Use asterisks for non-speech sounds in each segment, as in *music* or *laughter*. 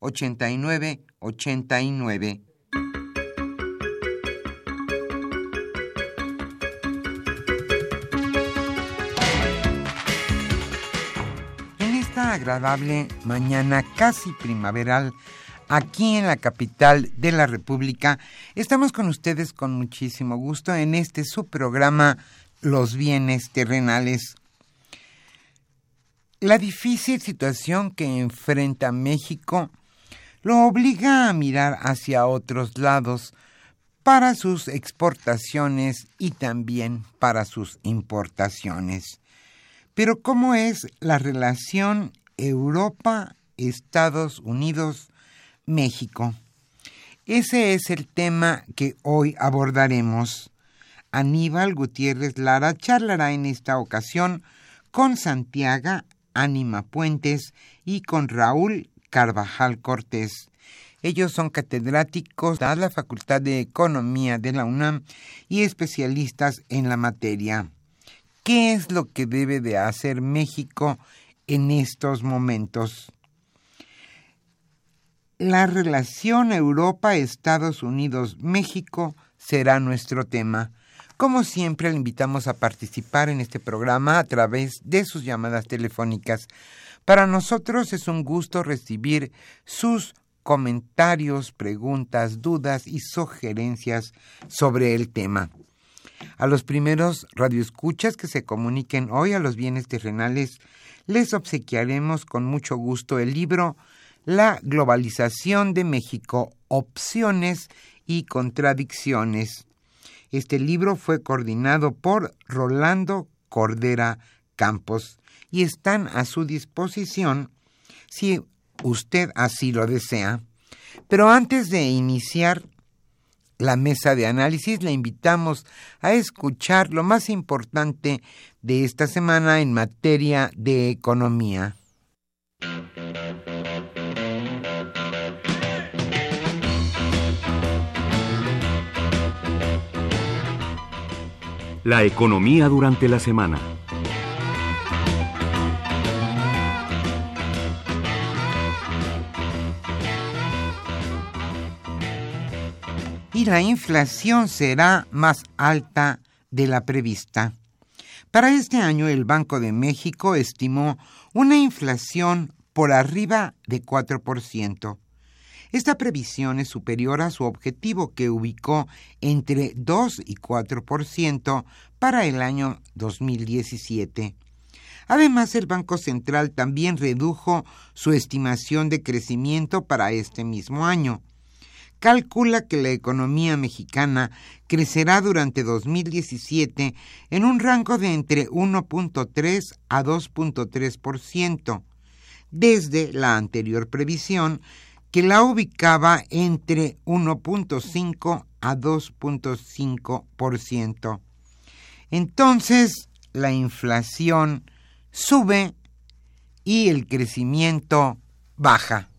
89 89. En esta agradable mañana casi primaveral, aquí en la capital de la República, estamos con ustedes con muchísimo gusto en este su programa Los bienes terrenales. La difícil situación que enfrenta México lo obliga a mirar hacia otros lados para sus exportaciones y también para sus importaciones. Pero ¿cómo es la relación Europa-Estados Unidos-México? Ese es el tema que hoy abordaremos. Aníbal Gutiérrez Lara charlará en esta ocasión con Santiago Ánima Puentes y con Raúl Carvajal Cortés. Ellos son catedráticos de la Facultad de Economía de la UNAM y especialistas en la materia. ¿Qué es lo que debe de hacer México en estos momentos? La relación Europa-Estados Unidos-México será nuestro tema. Como siempre, le invitamos a participar en este programa a través de sus llamadas telefónicas para nosotros es un gusto recibir sus comentarios, preguntas, dudas y sugerencias sobre el tema. A los primeros radioescuchas que se comuniquen hoy a los bienes terrenales, les obsequiaremos con mucho gusto el libro La globalización de México, opciones y contradicciones. Este libro fue coordinado por Rolando Cordera Campos y están a su disposición si usted así lo desea. Pero antes de iniciar la mesa de análisis, le invitamos a escuchar lo más importante de esta semana en materia de economía. La economía durante la semana. La inflación será más alta de la prevista. Para este año el Banco de México estimó una inflación por arriba de 4%. Esta previsión es superior a su objetivo que ubicó entre 2 y 4% para el año 2017. Además, el Banco Central también redujo su estimación de crecimiento para este mismo año calcula que la economía mexicana crecerá durante 2017 en un rango de entre 1.3 a 2.3%, desde la anterior previsión que la ubicaba entre 1.5 a 2.5%. Entonces, la inflación sube y el crecimiento baja.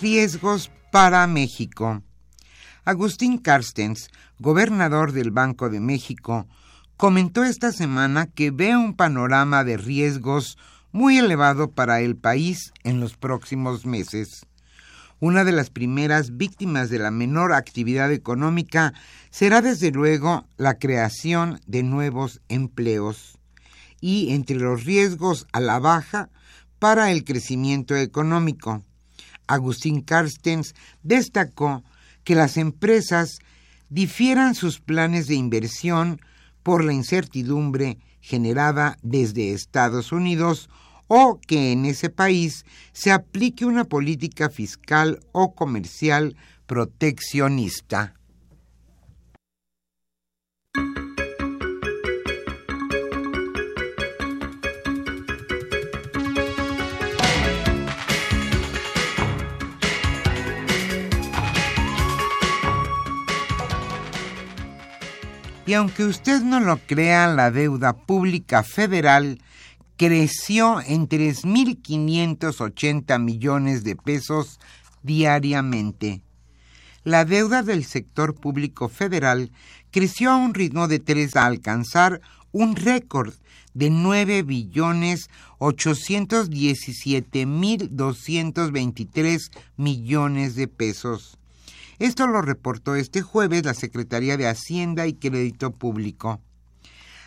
Riesgos para México. Agustín Carstens, gobernador del Banco de México, comentó esta semana que ve un panorama de riesgos muy elevado para el país en los próximos meses. Una de las primeras víctimas de la menor actividad económica será desde luego la creación de nuevos empleos y entre los riesgos a la baja para el crecimiento económico. Agustín Carstens destacó que las empresas difieran sus planes de inversión por la incertidumbre generada desde Estados Unidos o que en ese país se aplique una política fiscal o comercial proteccionista. Y aunque usted no lo crea, la deuda pública federal creció en 3.580 millones de pesos diariamente. La deuda del sector público federal creció a un ritmo de 3 a alcanzar un récord de 9 billones 817 mil 223 millones de pesos. Esto lo reportó este jueves la Secretaría de Hacienda y Crédito Público.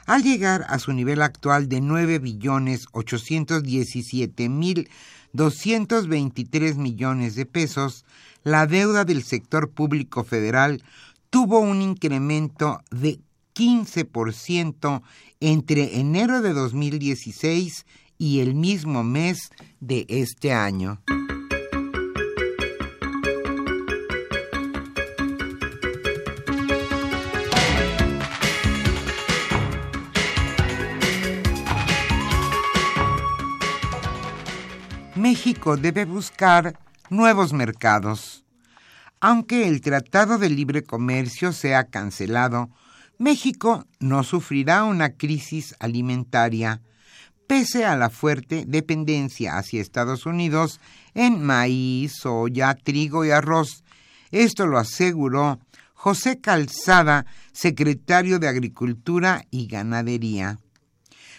Al llegar a su nivel actual de 9 billones 817 mil 223 millones de pesos, la deuda del sector público federal tuvo un incremento de 15% entre enero de 2016 y el mismo mes de este año. México debe buscar nuevos mercados. Aunque el Tratado de Libre Comercio sea cancelado, México no sufrirá una crisis alimentaria, pese a la fuerte dependencia hacia Estados Unidos en maíz, soya, trigo y arroz. Esto lo aseguró José Calzada, secretario de Agricultura y Ganadería.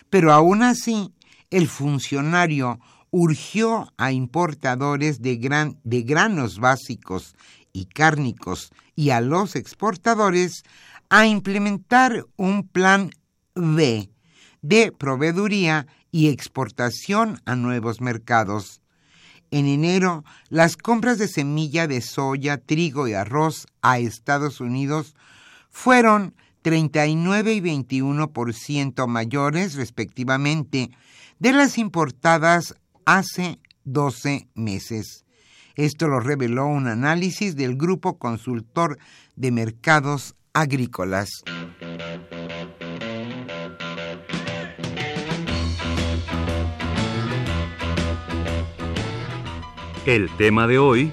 Pero aún así, el funcionario urgió a importadores de, gran, de granos básicos y cárnicos y a los exportadores a implementar un plan B de proveeduría y exportación a nuevos mercados. En enero, las compras de semilla de soya, trigo y arroz a Estados Unidos fueron 39 y 21% mayores respectivamente de las importadas hace 12 meses. Esto lo reveló un análisis del Grupo Consultor de Mercados Agrícolas. El tema de hoy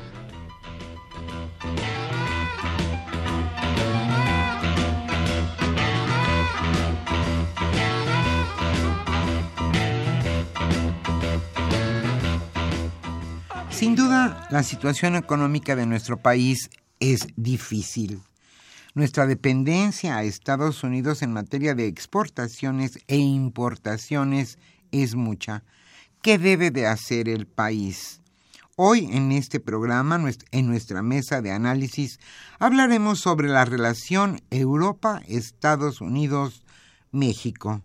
Sin duda, la situación económica de nuestro país es difícil. Nuestra dependencia a Estados Unidos en materia de exportaciones e importaciones es mucha. ¿Qué debe de hacer el país? Hoy en este programa, en nuestra mesa de análisis, hablaremos sobre la relación Europa-Estados Unidos-México.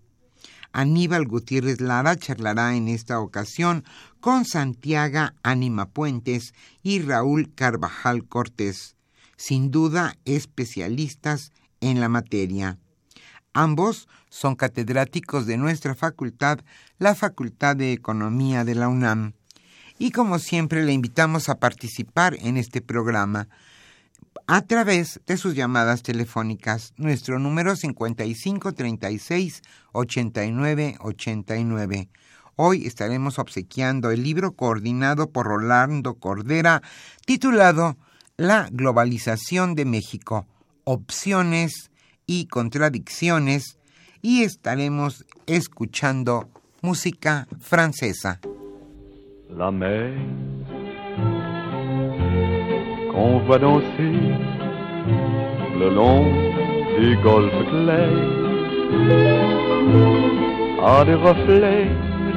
Aníbal Gutiérrez Lara charlará en esta ocasión con Santiago Ánima Puentes y Raúl Carvajal Cortés, sin duda especialistas en la materia. Ambos son catedráticos de nuestra facultad, la Facultad de Economía de la UNAM. Y como siempre le invitamos a participar en este programa a través de sus llamadas telefónicas. Nuestro número 5536 8989. Hoy estaremos obsequiando el libro coordinado por Rolando Cordera titulado La globalización de México, opciones y contradicciones y estaremos escuchando música francesa. La qu'on voit danser le long des golfes clairs à des reflets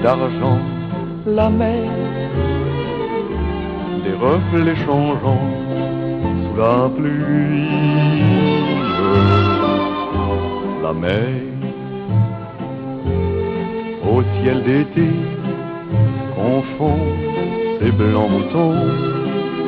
d'argent la mer, des reflets changeants sous la pluie, la mer au ciel d'été confond ses blancs moutons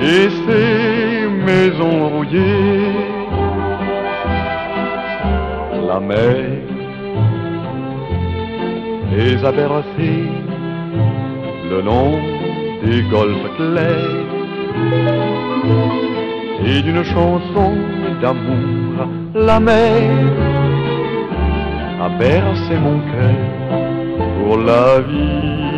et ces maisons rouillées. La mer les a bercés le long des golfes clairs et d'une chanson d'amour la mer a bercé mon cœur pour la vie.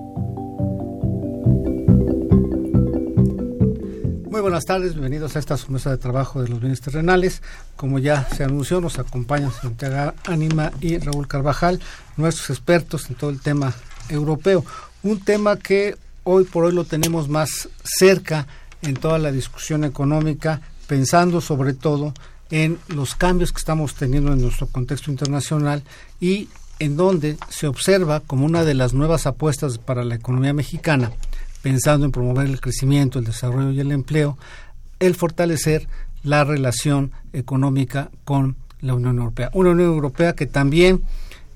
Muy buenas tardes, bienvenidos a esta mesa de trabajo de los bienes terrenales. Como ya se anunció, nos acompañan Santiago Ánima y Raúl Carvajal, nuestros expertos en todo el tema europeo. Un tema que hoy por hoy lo tenemos más cerca en toda la discusión económica, pensando sobre todo en los cambios que estamos teniendo en nuestro contexto internacional y en donde se observa como una de las nuevas apuestas para la economía mexicana pensando en promover el crecimiento, el desarrollo y el empleo, el fortalecer la relación económica con la Unión Europea. Una Unión Europea que también,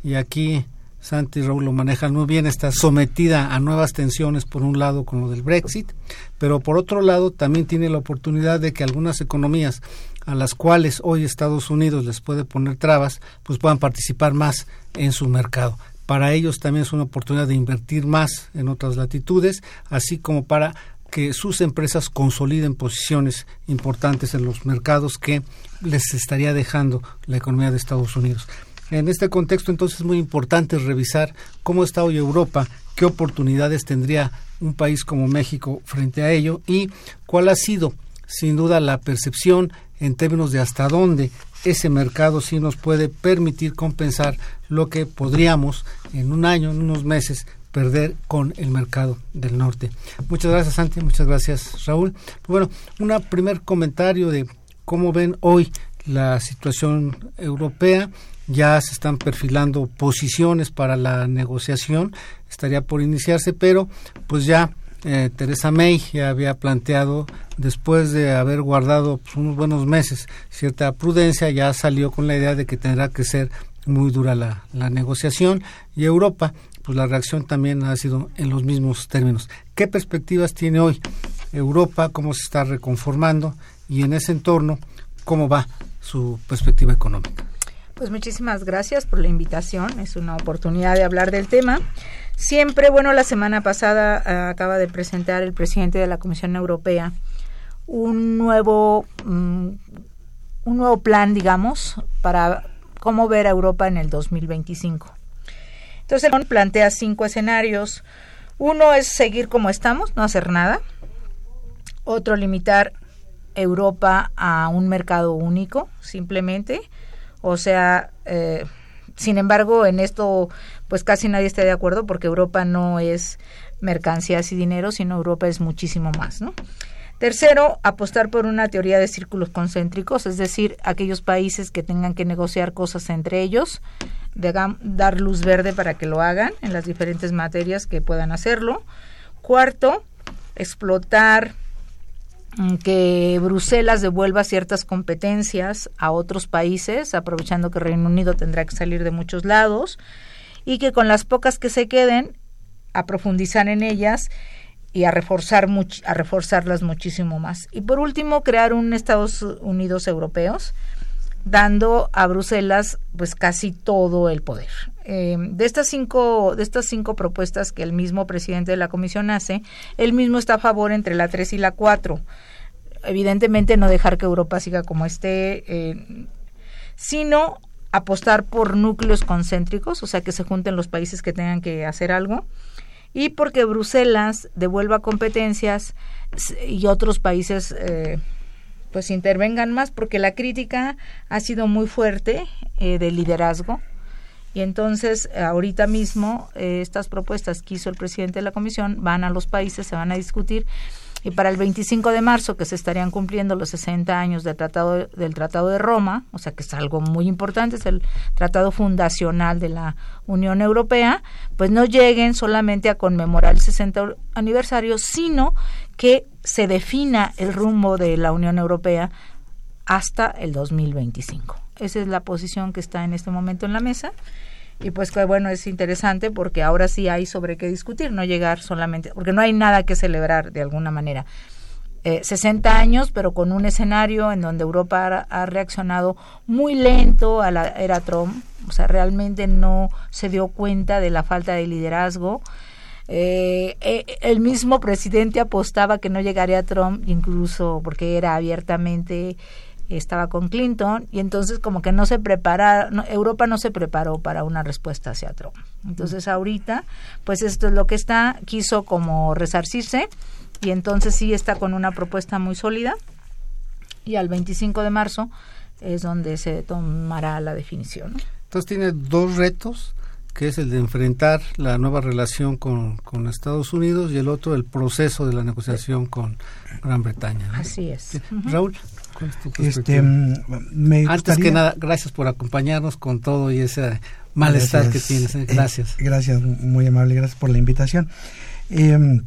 y aquí Santi y Raúl lo manejan muy bien, está sometida a nuevas tensiones, por un lado con lo del Brexit, pero por otro lado también tiene la oportunidad de que algunas economías a las cuales hoy Estados Unidos les puede poner trabas, pues puedan participar más en su mercado. Para ellos también es una oportunidad de invertir más en otras latitudes, así como para que sus empresas consoliden posiciones importantes en los mercados que les estaría dejando la economía de Estados Unidos. En este contexto, entonces, es muy importante revisar cómo está hoy Europa, qué oportunidades tendría un país como México frente a ello y cuál ha sido, sin duda, la percepción en términos de hasta dónde ese mercado sí nos puede permitir compensar lo que podríamos en un año, en unos meses, perder con el mercado del norte. Muchas gracias, Santi. Muchas gracias, Raúl. Bueno, un primer comentario de cómo ven hoy la situación europea. Ya se están perfilando posiciones para la negociación. Estaría por iniciarse, pero pues ya eh, Teresa May ya había planteado, después de haber guardado pues, unos buenos meses cierta prudencia, ya salió con la idea de que tendrá que ser muy dura la, la negociación y Europa, pues la reacción también ha sido en los mismos términos. ¿Qué perspectivas tiene hoy Europa? ¿Cómo se está reconformando? Y en ese entorno, ¿cómo va su perspectiva económica? Pues muchísimas gracias por la invitación. Es una oportunidad de hablar del tema. Siempre, bueno, la semana pasada uh, acaba de presentar el presidente de la Comisión Europea un nuevo, um, un nuevo plan, digamos, para cómo ver a Europa en el 2025. Entonces, él plantea cinco escenarios. Uno es seguir como estamos, no hacer nada. Otro, limitar Europa a un mercado único, simplemente. O sea, eh, sin embargo, en esto pues casi nadie está de acuerdo porque Europa no es mercancías y dinero, sino Europa es muchísimo más, ¿no? Tercero, apostar por una teoría de círculos concéntricos, es decir, aquellos países que tengan que negociar cosas entre ellos, de, dar luz verde para que lo hagan en las diferentes materias que puedan hacerlo. Cuarto, explotar que Bruselas devuelva ciertas competencias a otros países, aprovechando que Reino Unido tendrá que salir de muchos lados, y que con las pocas que se queden, a profundizar en ellas y a reforzar a reforzarlas muchísimo más. Y por último, crear un Estados Unidos europeos, dando a Bruselas pues casi todo el poder. Eh, de estas cinco de estas cinco propuestas que el mismo presidente de la comisión hace, él mismo está a favor entre la 3 y la 4. Evidentemente no dejar que Europa siga como esté, eh, sino apostar por núcleos concéntricos, o sea, que se junten los países que tengan que hacer algo, y porque Bruselas devuelva competencias y otros países eh, pues intervengan más, porque la crítica ha sido muy fuerte eh, de liderazgo. Y entonces, ahorita mismo, eh, estas propuestas que hizo el presidente de la comisión van a los países, se van a discutir y para el 25 de marzo, que se estarían cumpliendo los 60 años del Tratado, del Tratado de Roma, o sea que es algo muy importante, es el tratado fundacional de la Unión Europea, pues no lleguen solamente a conmemorar el 60 aniversario, sino que se defina el rumbo de la Unión Europea hasta el 2025. Esa es la posición que está en este momento en la mesa y pues que bueno, es interesante porque ahora sí hay sobre qué discutir, no llegar solamente, porque no hay nada que celebrar de alguna manera. Eh, 60 años, pero con un escenario en donde Europa ha, reaccionado muy lento a la era Trump, o sea, realmente no se dio cuenta de la falta de liderazgo. Eh, eh, el mismo presidente apostaba que no llegaría a Trump, incluso porque era abiertamente estaba con Clinton y entonces como que no se prepara, Europa no se preparó para una respuesta hacia Trump. Entonces ahorita, pues esto es lo que está, quiso como resarcirse y entonces sí está con una propuesta muy sólida y al 25 de marzo es donde se tomará la definición. Entonces tiene dos retos, que es el de enfrentar la nueva relación con, con Estados Unidos y el otro el proceso de la negociación con Gran Bretaña. Así es. Raúl. Este, me Antes que nada, gracias por acompañarnos con todo y ese malestar que tienes. ¿eh? Gracias. Eh, gracias, muy amable, gracias por la invitación. Em,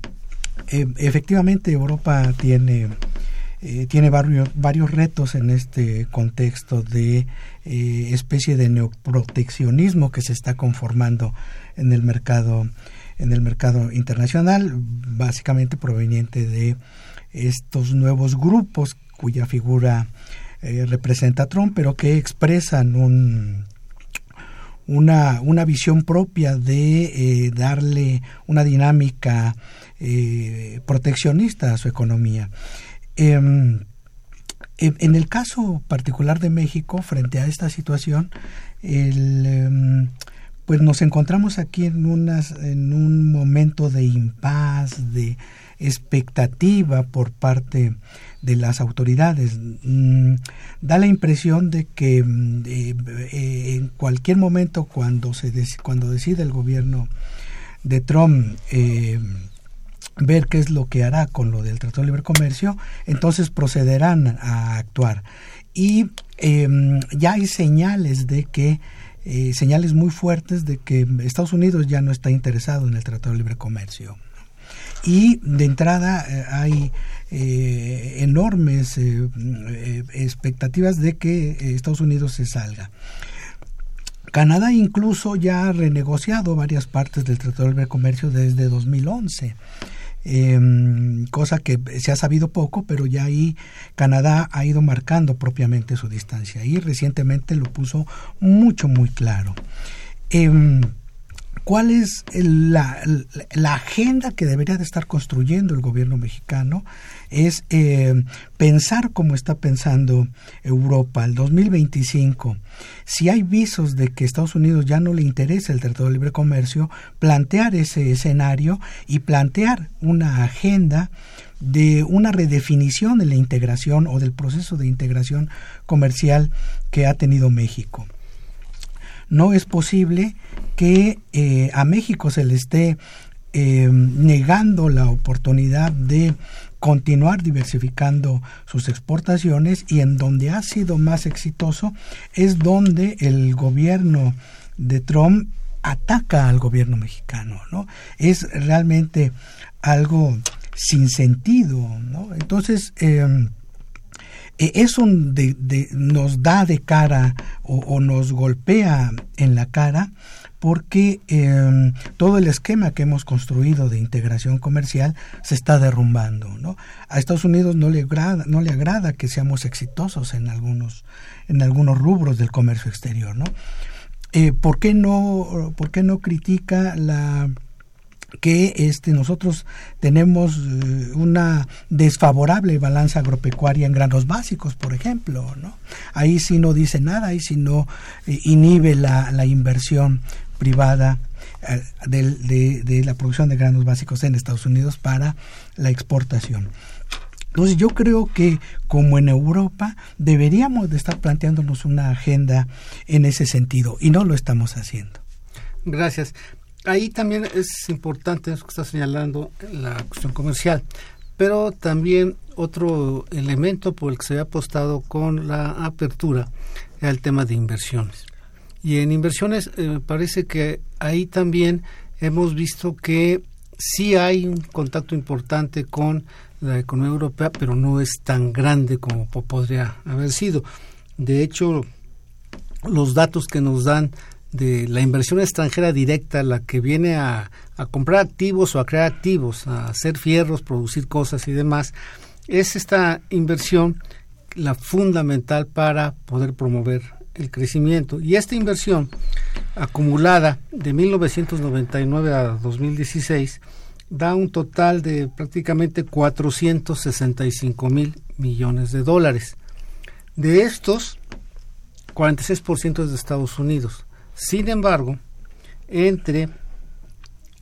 eh, efectivamente, Europa tiene, tiene varios, varios retos en este contexto de especie de neoproteccionismo que se está conformando en el mercado en el mercado internacional, básicamente proveniente de estos nuevos grupos cuya figura eh, representa a Trump, pero que expresan un, una, una visión propia de eh, darle una dinámica eh, proteccionista a su economía. Em, en, el caso particular de México, frente a esta situación, em, pues nos encontramos aquí en, en un momento de impas, de expectativa por parte las autoridades. Mm, da la impresión de que mm, eh, en cualquier momento cuando, se cuando decide el gobierno de Trump eh, ver qué es lo que hará con lo del Tratado de Libre Comercio, entonces procederán a actuar. Y em, ya hay señales de que eh, señales muy fuertes de que Estados Unidos ya no está interesado en el Tratado de Libre Comercio. Y de entrada hay eh, enormes eh, eh, expectativas de que Estados Unidos se salga. Canadá incluso ya ha renegociado varias partes del Tratado de Libre Comercio desde 2011. Em, cosa que se ha sabido poco, pero ya ahí Canadá ha ido marcando propiamente su distancia y recientemente lo puso mucho, muy claro. Em, ¿Cuál es la, la, agenda que debería de estar construyendo el gobierno mexicano? Es eh, pensar como está pensando Europa, el 2025. Si hay visos de que Estados Unidos ya no le interesa el Tratado de Libre Comercio, plantear ese escenario y plantear una agenda de una redefinición de la integración o del proceso de integración comercial que ha tenido México. No es posible que eh, a México se le esté eh, negando la oportunidad de continuar diversificando sus exportaciones y en donde ha sido más exitoso es donde el gobierno de Trump ataca al gobierno mexicano, ¿no? Es realmente algo sin sentido, ¿no? Entonces, e, eso nos da de cara o, nos golpea en la cara porque em, todo el esquema que hemos construido de integración comercial se está derrumbando. ¿no? A Estados Unidos no le agrada, no le agrada que seamos exitosos en algunos, en algunos rubros del comercio exterior. ¿no? Eh, ¿por, qué no, ¿Por qué no critica la que este nosotros tenemos eh, una desfavorable balanza agropecuaria en granos básicos, por ejemplo, ¿no? Ahí sí no dice nada, ahí sí no eh, inhibe la, la, inversión privada eh, de, de, la producción de granos básicos en Estados Unidos para la exportación. Entonces yo creo que como en Europa deberíamos de estar planteándonos una agenda en ese sentido y no lo estamos haciendo. Gracias ahí también es importante eso que está señalando la cuestión comercial, pero también otro elemento por el que se había apostado con la apertura era el tema de inversiones. Y en inversiones eh, parece que ahí también hemos visto que sí hay un contacto importante con la economía europea, pero no es tan grande como podría haber sido. De hecho, los datos que nos dan de la inversión extranjera directa, la que viene a, comprar activos o a crear activos, a hacer fierros, producir cosas y demás, es esta inversión la fundamental para poder promover el crecimiento. Y esta inversión acumulada de 1999 a 2016 da un total de prácticamente 465 mil millones de dólares. De estos, 46% es de Estados Unidos, sin embargo, entre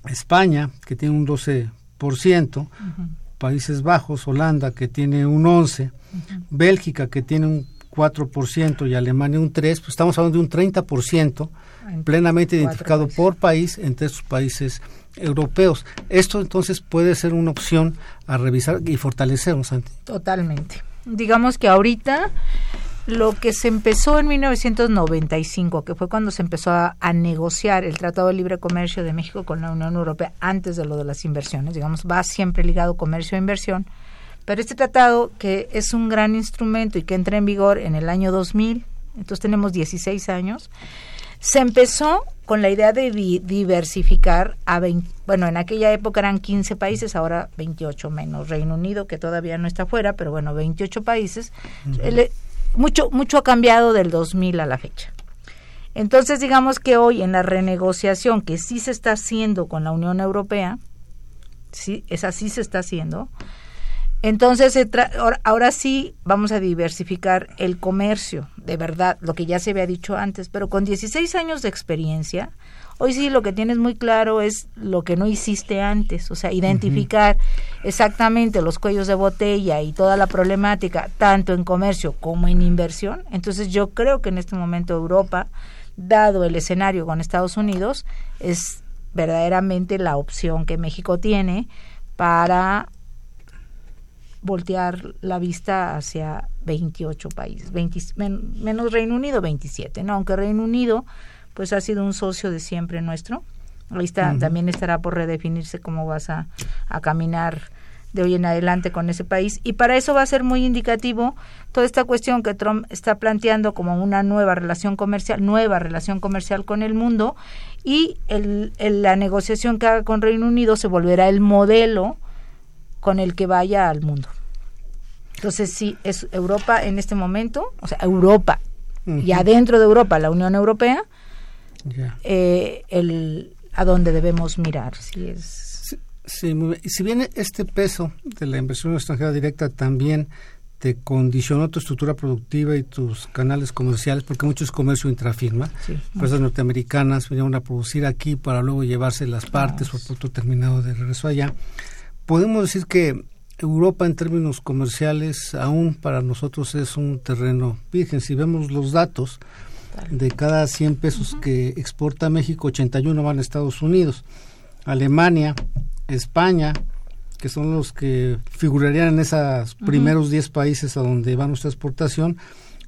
España, que tiene un 12%, Países Bajos, Holanda, que tiene un 11%, Bélgica, que tiene un 4% y Alemania un 3%, pues estamos hablando de un 30% plenamente identificado por país entre estos países europeos. Esto entonces puede ser una opción a revisar y fortalecer, Santi. Totalmente. Digamos que ahorita lo que se empezó en 1995, que fue cuando se empezó a, negociar el Tratado de Libre Comercio de México con la Unión Europea antes de lo de las inversiones, digamos, va siempre ligado comercio e inversión, pero este tratado que es un gran instrumento y que entra en vigor en el año 2000, entonces tenemos 16 años, se empezó con la idea de diversificar a 20, bueno, en aquella época eran 15 países, ahora 28 menos Reino Unido, que todavía no está fuera, pero bueno, 28 países mucho, mucho ha cambiado del 2000 a la fecha. Entonces, digamos que hoy en la renegociación que sí se está haciendo con la Unión Europea, sí, esa sí se está haciendo, entonces ahora, ahora, sí vamos a diversificar el comercio, de verdad, lo que ya se había dicho antes, pero con 16 años de experiencia, Hoy sí lo que tienes muy claro es lo que no hiciste antes, o sea, identificar exactamente los cuellos de botella y toda la problemática, tanto en comercio como en inversión. Entonces yo creo que en este momento Europa, dado el escenario con Estados Unidos, es verdaderamente la opción que México tiene para voltear la vista hacia 28 países, menos Reino Unido 27, ¿no? Aunque Reino Unido pues ha sido un socio de siempre nuestro. Ahí está, también estará por redefinirse cómo vas a, a caminar de hoy en adelante con ese país. Y para eso va a ser muy indicativo toda esta cuestión que Trump está planteando como una nueva relación comercial, nueva relación comercial con el mundo, y el, la negociación que haga con Reino Unido se volverá el modelo con el que vaya al mundo. Entonces, sí, es Europa en este momento, o sea, Europa, y adentro de Europa, la Unión Europea, eh, el, a dónde debemos mirar. Si, es... si bien este peso de la inversión extranjera directa también te condicionó tu estructura productiva y tus canales comerciales, porque mucho es comercio intrafirma. Empresas norteamericanas vinieron a producir aquí para luego llevarse las partes por producto terminado de regreso allá. Podemos decir que Europa en términos comerciales aún para nosotros es un terreno virgen. Si vemos los datos, de cada 100 pesos que exporta México, 81 van a Estados Unidos. Alemania, España, que son los que figurarían en esos primeros 10 países a donde va nuestra exportación,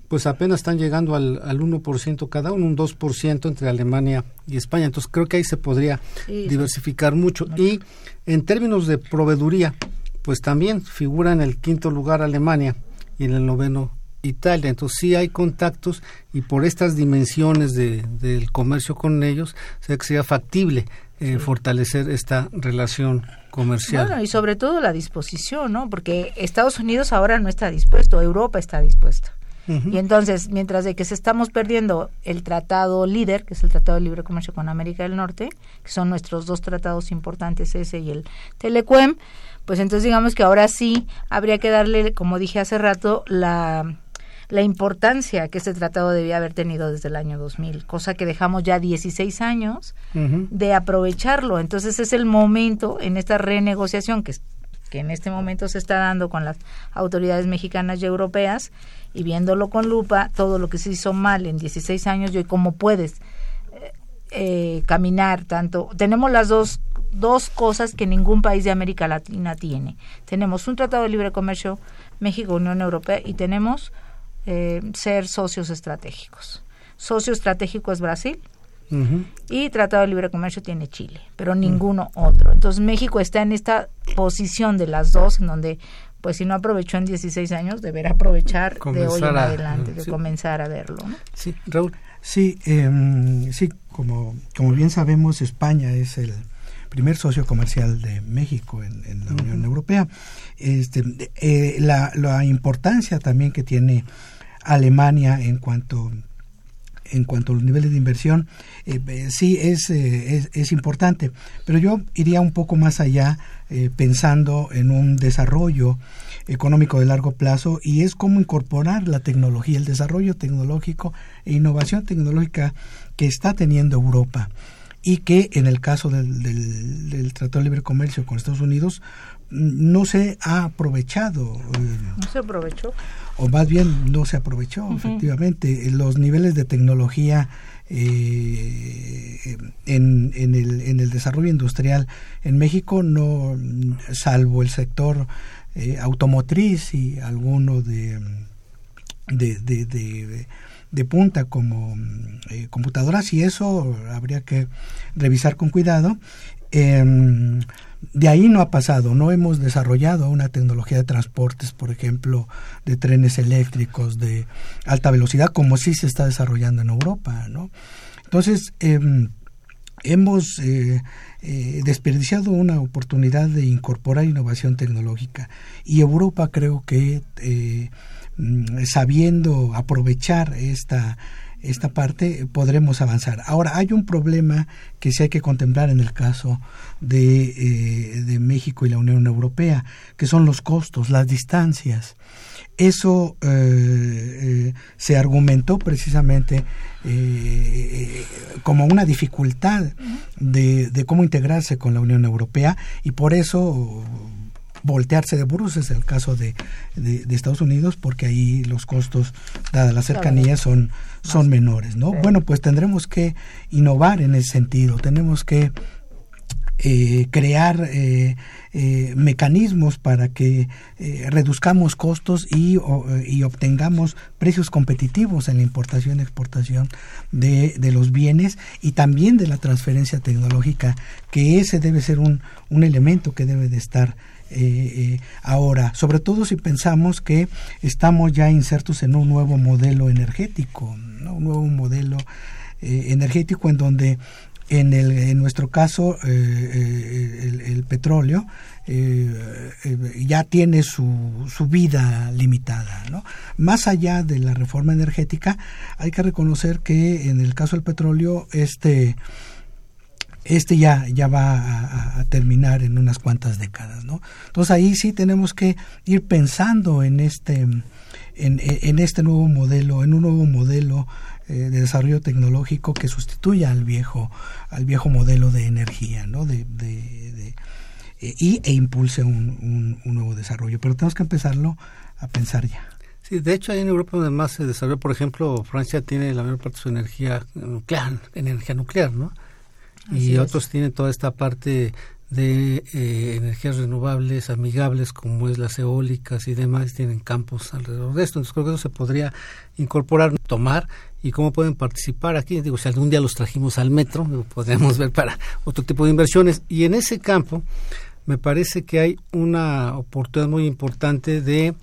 pues apenas están llegando al, al 1% cada uno, un 2% entre Alemania y España. Entonces creo que ahí se podría diversificar mucho. Y en términos de proveeduría, pues también figura en el quinto lugar Alemania y en el noveno Italia. Entonces sí hay contactos y por estas dimensiones de, del comercio con ellos, se que sería factible eh, fortalecer esta relación comercial. Bueno, y sobre todo la disposición, ¿no? Porque Estados Unidos ahora no está dispuesto, Europa está dispuesta. Y entonces, mientras de que se estamos perdiendo el tratado líder, que es el Tratado de Libre Comercio con América del Norte, que son nuestros dos tratados importantes, ese y el Telecuem, pues entonces digamos que ahora sí habría que darle, como dije hace rato, la la importancia que este tratado debía haber tenido desde el año 2000, cosa que dejamos ya 16 años de aprovecharlo. Entonces es el momento en esta renegociación que, que en este momento se está dando con las autoridades mexicanas y europeas y viéndolo con lupa, todo lo que se hizo mal en 16 años y hoy cómo puedes eh, eh, caminar tanto. Tenemos las dos dos cosas que ningún país de América Latina tiene. Tenemos un tratado de libre comercio México-Unión Europea y tenemos eh, ser socios estratégicos. Socio estratégico es Brasil y Tratado de Libre Comercio tiene Chile, pero ninguno otro. Entonces México está en esta posición de las dos, en donde pues si no aprovechó en 16 años, deberá aprovechar de hoy en adelante, de comenzar a verlo. Sí, Raúl. Sí, em, sí como, como bien sabemos, España es el primer socio comercial de México en, la Unión Europea. Este, eh, la, la, importancia también que tiene Alemania en cuanto en cuanto a los niveles de inversión, eh, eh, sí es, es, es, importante, pero yo iría un poco más allá pensando en un desarrollo económico de largo plazo y es cómo incorporar la tecnología, el desarrollo tecnológico e innovación tecnológica que está teniendo Europa y que en el caso del, del, Tratado de Libre Comercio con Estados Unidos no se ha aprovechado. Eh, no se aprovechó. O más bien no se aprovechó, efectivamente. Los niveles de tecnología eh, en, en, el, en el desarrollo industrial en México, no salvo el sector eh, automotriz y alguno de, de, de de punta como eh, computadoras y eso habría que revisar con cuidado. Em, de ahí no ha pasado, no hemos desarrollado una tecnología de transportes, por ejemplo, de trenes eléctricos de alta velocidad, como sí se está desarrollando en Europa, ¿no? Entonces, em, hemos eh, eh, desperdiciado una oportunidad de incorporar innovación tecnológica y Europa creo que Mm, sabiendo aprovechar esta esta parte podremos avanzar. Ahora, hay un problema que sí hay que contemplar en el caso de, eh, de México y la Unión Europea, que son los costos, las distancias. Eso eh, eh, se argumentó precisamente como una dificultad de, de cómo integrarse con la Unión Europea y por eso voltearse de bruces el caso de, de, Estados Unidos porque ahí los costos dadas la cercanía son son menores no bueno pues tendremos que innovar en ese sentido tenemos que eh, crear eh, eh, mecanismos para que reduzcamos costos y, y, obtengamos precios competitivos en la importación y exportación de, de, los bienes y también de la transferencia tecnológica, que ese debe ser un, un elemento que debe de estar eh, eh, ahora, sobre todo si pensamos que estamos ya insertos en un nuevo modelo energético, un nuevo modelo eh, energético en donde en, el, en nuestro caso el, petróleo ya tiene su, su vida limitada. ¿no? Más allá de la reforma energética, hay que reconocer que en el caso del petróleo, este este ya, ya va a, terminar en unas cuantas décadas, ¿no? Entonces ahí sí tenemos que ir pensando en este, en, este nuevo modelo, en un nuevo modelo eh, de desarrollo tecnológico que sustituya al viejo, al viejo modelo de energía, ¿no? De, de, eh, y, e impulse un, un, nuevo desarrollo. Pero tenemos que empezarlo a pensar ya. Sí, de hecho, ahí en Europa donde más se desarrolla, por ejemplo, Francia tiene la mayor parte de su energía nuclear, energía nuclear, ¿no? Y otros tienen toda esta parte de eh, energías renovables amigables como es las eólicas y demás tienen campos alrededor de esto. Entonces creo que eso se podría incorporar tomar y cómo pueden participar aquí. Digo si algún día los trajimos al metro lo podríamos ver para otro tipo de inversiones. Y en ese campo me parece que hay una oportunidad muy importante de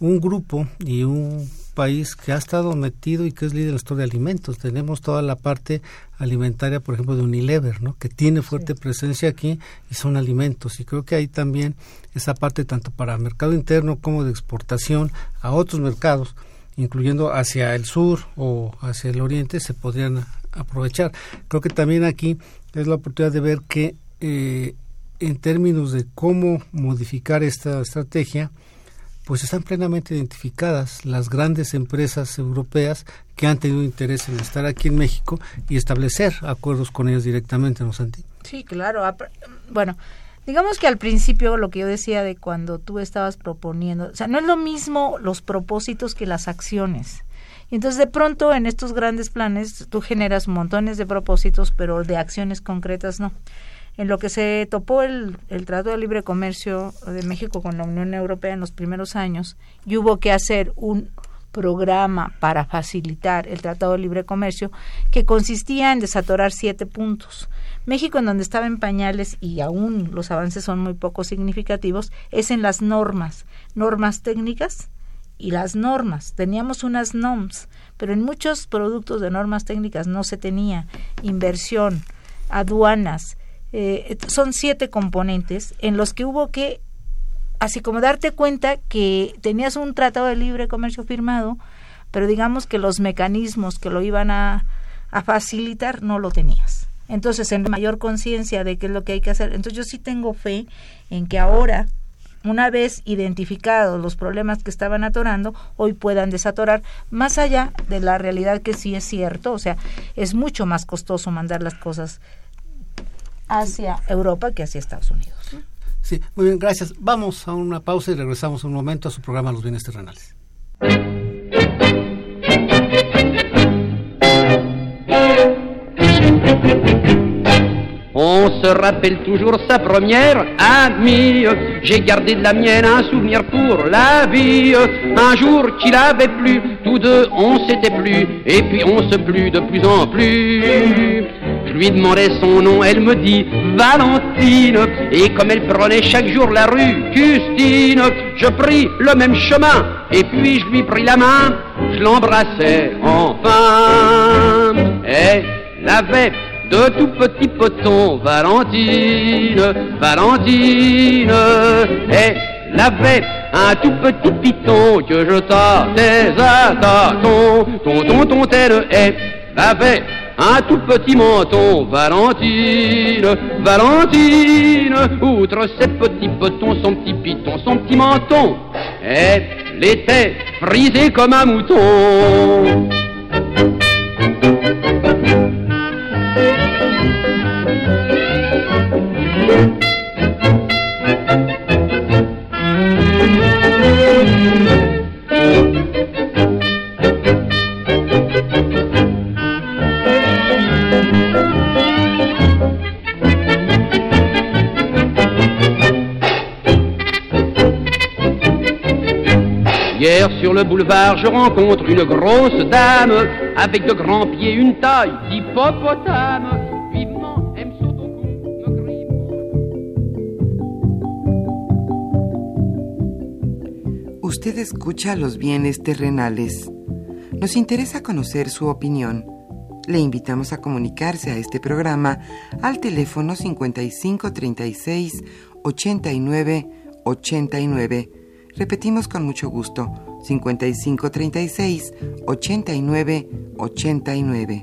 un grupo y un país que ha estado metido y que es líder en el sector de alimentos. Tenemos toda la parte alimentaria, por ejemplo, de Unilever, ¿no? que tiene fuerte presencia aquí y son alimentos. Y creo que hay también esa parte tanto para mercado interno como de exportación a otros mercados, incluyendo hacia el sur o hacia el oriente, se podrían aprovechar. Creo que también aquí es la oportunidad de ver que eh, en términos de cómo modificar esta estrategia, pues están plenamente identificadas las grandes empresas europeas que han tenido interés en estar aquí en México y establecer acuerdos con ellos directamente, ¿no, Santi? Sí, claro. Bueno, digamos que al principio lo que yo decía de cuando tú estabas proponiendo, o sea, no es lo mismo los propósitos que las acciones. Y entonces de pronto en estos grandes planes tú generas montones de propósitos, pero de acciones concretas no en lo que se topó el, Tratado de Libre Comercio de México con la Unión Europea en los primeros años y hubo que hacer un programa para facilitar el Tratado de Libre Comercio que consistía en desatorar siete puntos. México, en donde estaba en pañales y aún los avances son muy poco significativos, es en las normas, normas técnicas y las normas. Teníamos unas NOMS, pero en muchos productos de normas técnicas no se tenía inversión, aduanas, eh, son siete componentes en los que hubo que, así como darte cuenta que tenías un tratado de libre comercio firmado, pero digamos que los mecanismos que lo iban a, a facilitar no lo tenías. Entonces, en mayor conciencia de qué es lo que hay que hacer. Entonces, yo sí tengo fe en que ahora, una vez identificados los problemas que estaban atorando, hoy puedan desatorar, más allá de la realidad que sí es cierto, o sea, es mucho más costoso mandar las cosas hacia Europa que hacia Estados Unidos. Sí, muy bien, gracias. Vamos a una pausa y regresamos un momento a su programa Los Bienes Terrenales. On se rappelle toujours sa première amie. J'ai gardé de la mienne un souvenir pour la vie. Un jour qu'il avait plu, tous deux on s'était plu, et puis on se plut de plus en plus. Je lui demandais son nom, elle me dit Valentine. Et comme elle prenait chaque jour la rue Custine, je pris le même chemin, et puis je lui pris la main, je l'embrassais enfin. Elle avait de tout petits potons, Valentine, Valentine, elle avait un tout petit piton que je tâtais à tâton, ton ton ton elle avait un tout petit menton, Valentine, Valentine, outre ses petits potons, son petit piton, son petit menton, elle était frisée comme un mouton. Hier sur le boulevard, je rencontre une grosse dame avec de grands pieds, une taille d'hippopotame. Usted escucha los bienes terrenales. Nos interesa conocer su opinión. Le invitamos a comunicarse a este programa al teléfono 55 36 89 89. Repetimos con mucho gusto 55 36 89 89.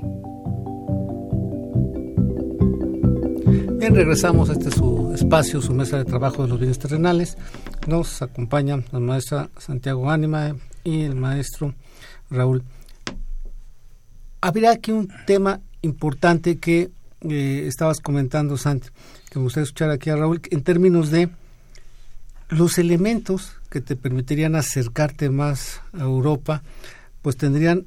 Bien, regresamos a este su espacio, su mesa de trabajo de los bienes terrenales. Nos acompañan la maestra Santiago Ánima y el maestro Raúl. Habría aquí un tema importante que eh, estabas comentando, Santi, que me gustaría escuchar aquí a Raúl, en términos de los elementos que te permitirían acercarte más a Europa, pues tendrían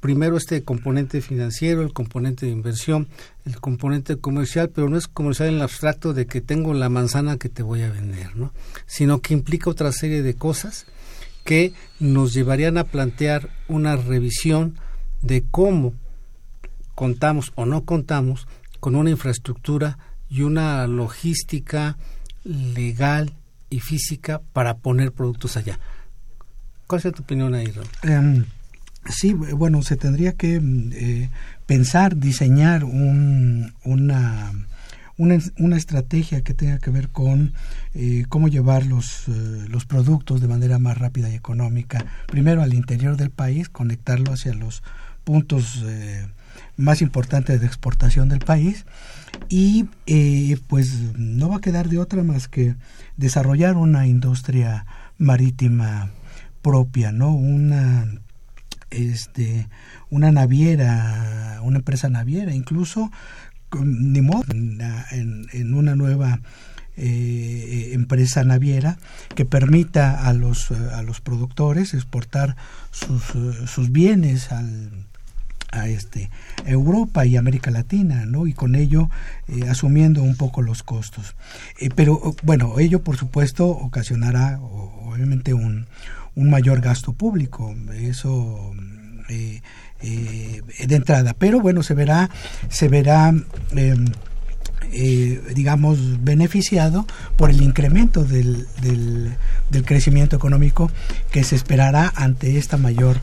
primero este componente financiero, el componente de inversión, el componente comercial, pero no es comercial en el abstracto de que tengo la manzana que te voy a vender, ¿no? Sino que implica otra serie de cosas que nos llevarían a plantear una revisión de cómo contamos o no contamos con una infraestructura y una logística legal y física para poner productos allá. ¿Cuál es tu opinión ahí, Raúl? sí, bueno, se tendría que eh, pensar, diseñar un, una, una, estrategia que tenga que ver con eh, cómo llevar los, eh, los productos de manera más rápida y económica, primero al interior del país, conectarlo hacia los puntos más importantes de exportación del país y pues no va a quedar de otra más que desarrollar una industria marítima propia, ¿no? Una este una naviera, una empresa naviera, incluso ni modo en, en una nueva eh, empresa naviera que permita a los a los productores exportar sus, sus bienes al a este Europa y América Latina, ¿no? Y con ello eh, asumiendo un poco los costos. Eh, pero bueno, ello por supuesto ocasionará obviamente un, un mayor gasto público, eso eh, de entrada. Pero bueno, se verá, se verá em, digamos, beneficiado por el incremento del, del, del, crecimiento económico que se esperará ante esta mayor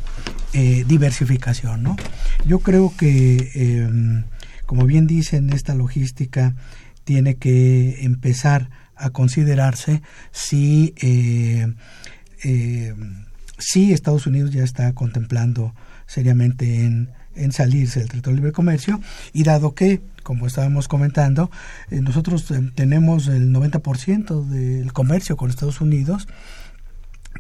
eh, diversificación. ¿no? Yo creo que, em, como bien dicen, esta logística tiene que empezar a considerarse si, eh, eh, si Estados Unidos ya está contemplando seriamente en, en salirse del Tratado de Libre Comercio y dado que, como estábamos comentando, nosotros tenemos el 90% del comercio con Estados Unidos,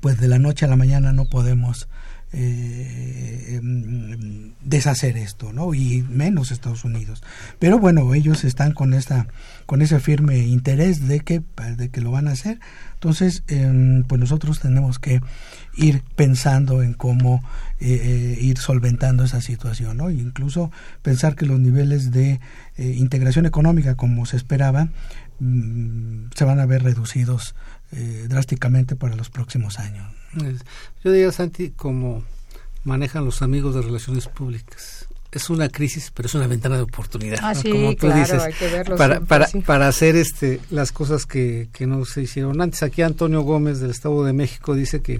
pues de la noche a la mañana no podemos eh, em, deshacer esto, ¿no? Y menos Estados Unidos. Pero bueno, ellos están con esta, con ese firme interés de que, de que lo van a hacer. Entonces, em, pues nosotros tenemos que ir pensando en cómo eh, eh, ir solventando esa situación, ¿no? incluso pensar que los niveles de integración económica, como se esperaba, mm, se van a ver reducidos drásticamente para los próximos años. Yo diría, Santi, como manejan los amigos de relaciones públicas. Es una crisis, pero es una ventana de oportunidad. Ah, como tú dices, para, para, para hacer este, las cosas que, que no se hicieron antes. Aquí Antonio Gómez del Estado de México dice que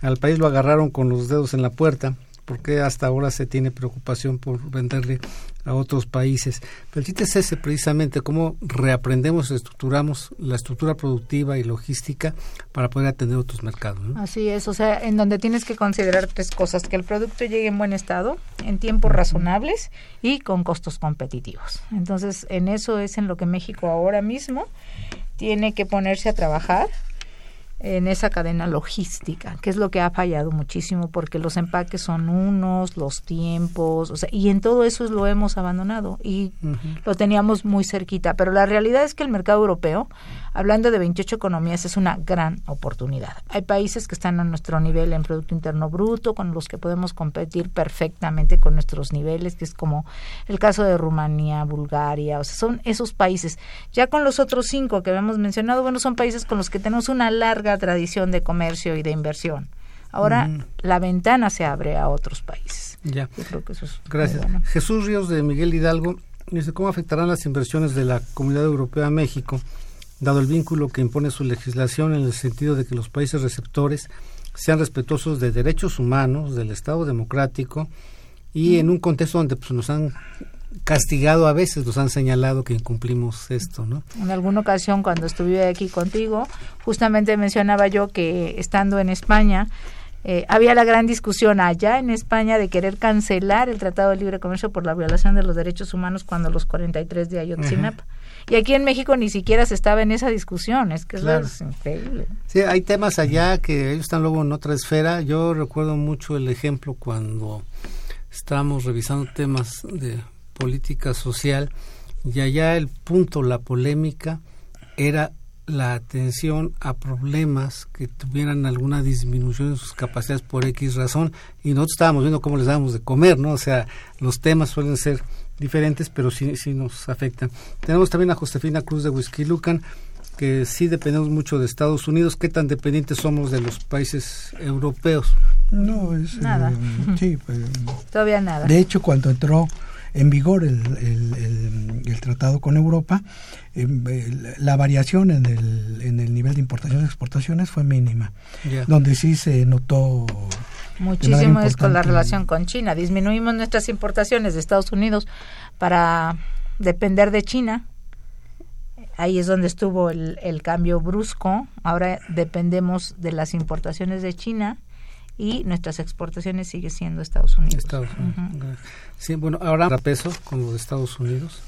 al país lo agarraron con los dedos en la puerta porque hasta ahora se tiene preocupación por venderle a otros países. Pero el chiste es ese precisamente, cómo reaprendemos, estructuramos la estructura productiva y logística para poder atender otros mercados. Así es, o sea, en donde tienes que considerar tres cosas, que el producto llegue en buen estado, en tiempos razonables y con costos competitivos. Entonces, en eso es en lo que México ahora mismo tiene que ponerse a trabajar en esa cadena logística, que es lo que ha fallado muchísimo porque los empaques son unos, los tiempos, o sea, y en todo eso lo hemos abandonado y lo teníamos muy cerquita, pero la realidad es que el mercado europeo, hablando de 28 economías, es una gran oportunidad. Hay países que están a nuestro nivel en producto interno bruto, con los que podemos competir perfectamente con nuestros niveles, que es como el caso de Rumanía, Bulgaria, o sea, son esos países. Ya con los otros cinco que habíamos mencionado, bueno, son países con los que tenemos una larga tradición de comercio y de inversión. Ahora la ventana se abre a otros países. Ya. Gracias. Jesús Ríos de Miguel Hidalgo dice cómo afectarán las inversiones de la Comunidad Europea a México, dado el vínculo que impone su legislación en el sentido de que los países receptores sean respetuosos de derechos humanos, del Estado democrático y en un contexto donde pues, nos han castigado a veces, nos han señalado que incumplimos esto, ¿no? En alguna ocasión cuando estuve aquí contigo, justamente mencionaba yo que estando en España, eh, había la gran discusión allá en España de querer cancelar el Tratado de Libre Comercio por la violación de los derechos humanos cuando los 43 de Ayotzinapa. Y aquí en México ni siquiera se estaba en esa discusión, es que es increíble. Sí, hay temas allá que ellos están luego en otra esfera. Yo recuerdo mucho el ejemplo cuando estábamos revisando temas de política social y allá el punto, la polémica, era la atención a problemas que tuvieran alguna disminución en sus capacidades por X razón y nosotros estábamos viendo cómo les dábamos de comer, ¿no? O sea, los temas suelen ser diferentes, pero sí, sí nos afectan. Tenemos también a Josefina Cruz de Whisky Lucan, que sí dependemos mucho de Estados Unidos. ¿Qué tan dependientes somos de los países europeos? No, es... Nada. Eh, sí, pues, Todavía nada. De hecho, cuando entró en vigor el, el, tratado con Europa, em, la variación en el, en el nivel de importaciones y exportaciones fue mínima, donde sí se notó Muchísimo es con la relación con China. Disminuimos nuestras importaciones de Estados Unidos para depender de China. Ahí es donde estuvo el, el cambio brusco. Ahora dependemos de las importaciones de China y nuestras exportaciones sigue siendo Estados Unidos. Estados Unidos. Sí, bueno, ahora peso con los de Estados Unidos.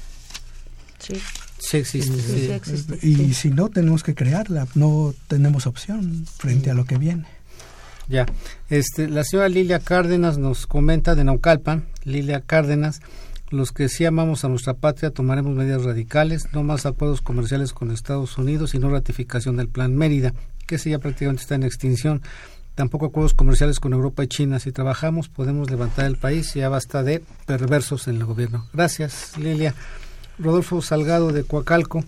Sí. Sí existe. Sí, existe y si no, tenemos que crearla. No tenemos opción frente a lo que viene. Ya. Este, la señora Lilia Cárdenas nos comenta de Naucalpan, Lilia Cárdenas, los que sí amamos a nuestra patria tomaremos medidas radicales, no más acuerdos comerciales con Estados Unidos y no ratificación del Plan Mérida, que ese ya prácticamente está en extinción. Tampoco acuerdos comerciales con Europa y China. Si trabajamos, podemos levantar el país y ya basta de perversos en el gobierno. Gracias, Lilia. Rodolfo Salgado de Coacalco.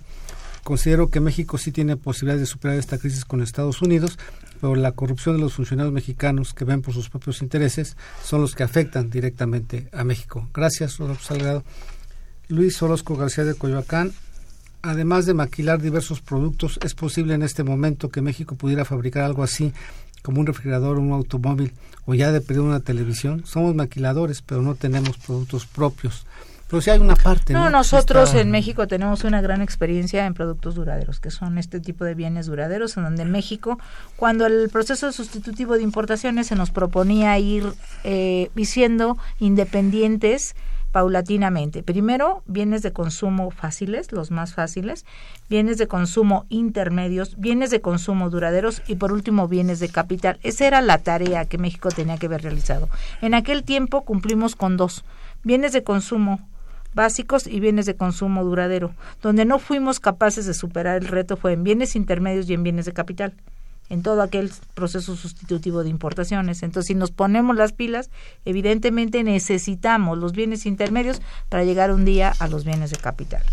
Considero que México sí tiene posibilidad de superar esta crisis con Estados Unidos, pero la corrupción de los funcionarios mexicanos que ven por sus propios intereses son los que afectan directamente a México. Gracias, Rodolfo Salgado. Luis Orozco García de Coyoacán. Además de maquilar diversos productos, ¿es posible en este momento que México pudiera fabricar algo así como un refrigerador, un automóvil o ya de pedir una televisión? Somos maquiladores, pero no tenemos productos propios. Pero si hay una parte. No, nosotros en México tenemos una gran experiencia en productos duraderos, que son este tipo de bienes duraderos, en donde México, cuando el proceso sustitutivo de importaciones se nos proponía ir eh, siendo independientes paulatinamente. Primero, bienes de consumo fáciles, los más fáciles, bienes de consumo intermedios, bienes de consumo duraderos y por último, bienes de capital. Esa era la tarea que México tenía que haber realizado. En aquel tiempo cumplimos con dos, bienes de consumo básicos y bienes de consumo duradero. Donde no fuimos capaces de superar el reto fue en bienes intermedios y en bienes de capital, en todo aquel proceso sustitutivo de importaciones. Entonces, si nos ponemos las pilas, evidentemente necesitamos los bienes intermedios para llegar un día a los bienes de capital.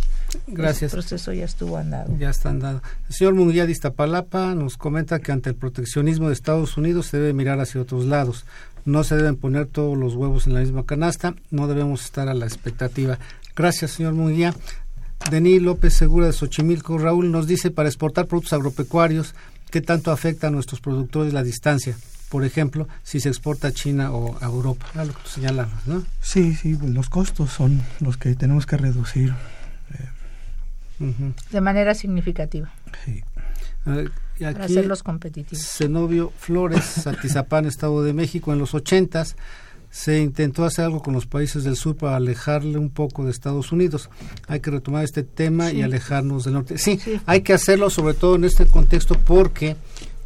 Gracias. El proceso ya estuvo andado. Ya está andado. El señor Munguía de Iztapalapa nos comenta que ante el proteccionismo de Estados Unidos se debe mirar hacia otros lados no se deben poner todos los huevos en la misma canasta, no debemos estar a la expectativa. Gracias, señor Munguía. Denis López Segura de Xochimilco, Raúl nos dice para exportar productos agropecuarios, ¿qué tanto afecta a nuestros productores la distancia? Por ejemplo, si se exporta a China o a Europa, lo que tú señalabas, ¿no? Sí, sí, pues los costos son los que tenemos que reducir. De manera significativa. Sí. Y para hacerlos competitivos. Zenobio Flores, *laughs* Atizapán, Estado de México, en los ochentas se intentó hacer algo con los países del sur para alejarle un poco de Estados Unidos. Hay que retomar este tema y alejarnos del norte. Sí, hay que hacerlo sobre todo en este contexto porque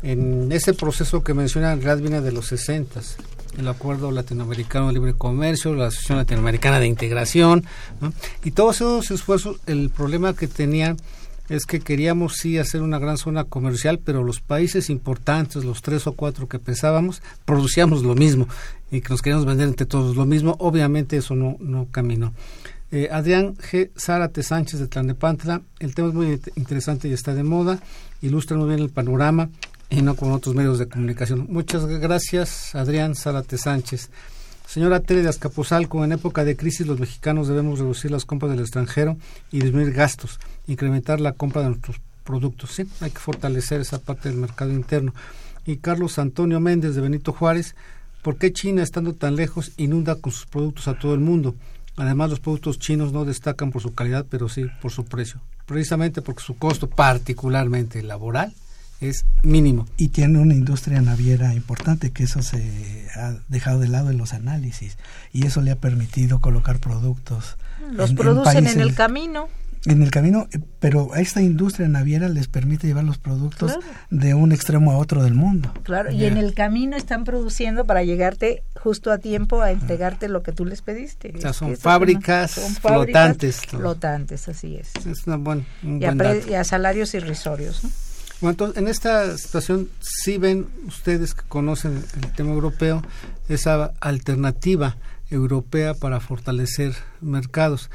en ese proceso que menciona en realidad viene de los sesentas el Acuerdo Latinoamericano de Libre Comercio, la Asociación Latinoamericana de Integración, y todos esos esfuerzos, el problema que tenían es que queríamos sí hacer una gran zona comercial, pero los países importantes, los tres o cuatro que pensábamos, producíamos lo mismo y que nos queríamos vender entre todos lo mismo. Obviamente eso no, no caminó. Eh, Adrián G. Zárate Sánchez de Tlanepantla, el tema es muy interesante y está de moda, ilustra muy bien el panorama y no con otros medios de comunicación. Muchas gracias, Adrián Zárate Sánchez. Señora Tere de Azcapotzalco, en época de crisis los mexicanos debemos reducir las compras del extranjero y disminuir gastos, incrementar la compra de nuestros productos. Sí, hay que fortalecer esa parte del mercado interno. Y Carlos Antonio Méndez de Benito Juárez, ¿por qué China, estando tan lejos, inunda con sus productos a todo el mundo? Además, los productos chinos no destacan por su calidad, pero sí por su precio. Precisamente porque su costo, particularmente laboral, es mínimo. Y tiene una industria naviera importante, que eso se ha dejado de lado en los análisis, y eso le ha permitido colocar productos. Los producen en, el camino. En el camino, eh, pero a esta industria naviera les permite llevar los productos de un extremo a otro del mundo. Claro, y en el camino están produciendo para llegarte justo a tiempo a entregarte lo que tú les pediste. O sea, son, fábricas, flotantes. Flotantes, así es. Es una buena, y, a salarios irrisorios. ¿no? Bueno, entonces, en esta situación, sí ven ustedes que conocen el tema europeo, esa alternativa europea para fortalecer mercados.